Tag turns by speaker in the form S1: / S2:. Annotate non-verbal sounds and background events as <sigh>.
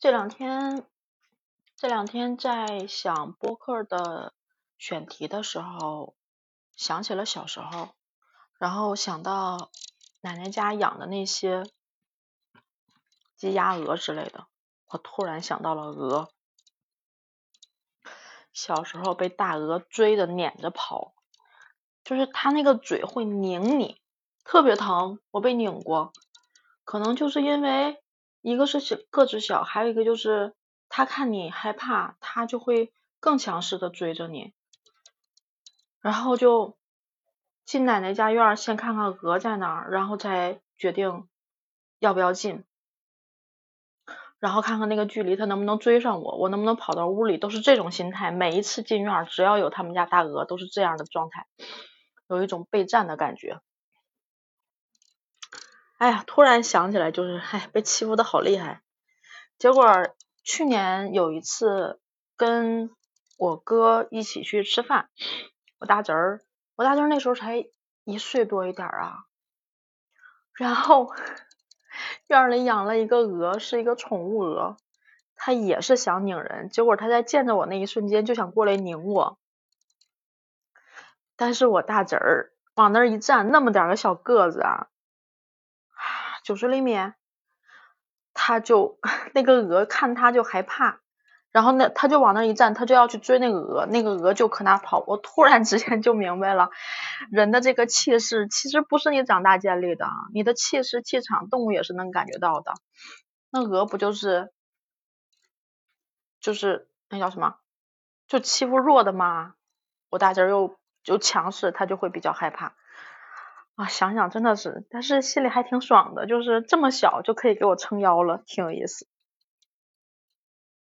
S1: 这两天，这两天在想播客的选题的时候，想起了小时候，然后想到奶奶家养的那些鸡、鸭、鹅之类的，我突然想到了鹅。小时候被大鹅追着撵着跑，就是它那个嘴会拧你，特别疼。我被拧过，可能就是因为一个是小个子小，还有一个就是他看你害怕，他就会更强势的追着你。然后就进奶奶家院，先看看鹅在哪儿，然后再决定要不要进。然后看看那个距离，他能不能追上我，我能不能跑到屋里，都是这种心态。每一次进院，只要有他们家大鹅，都是这样的状态，有一种备战的感觉。哎呀，突然想起来，就是哎，被欺负的好厉害。结果去年有一次跟我哥一起去吃饭，我大侄儿，我大侄儿那时候才一岁多一点啊，然后。院里养了一个鹅，是一个宠物鹅，它也是想拧人，结果它在见着我那一瞬间就想过来拧我，但是我大侄儿往那儿一站，那么点个小个子啊，九十厘米，他就 <laughs> 那个鹅看他就害怕。然后那他就往那一站，他就要去追那个鹅，那个鹅就可那跑。我突然之间就明白了，人的这个气势其实不是你长大建立的，你的气势气场，动物也是能感觉到的。那鹅不就是就是那叫什么？就欺负弱的吗？我大侄儿又就强势，他就会比较害怕啊。想想真的是，但是心里还挺爽的，就是这么小就可以给我撑腰了，挺有意思。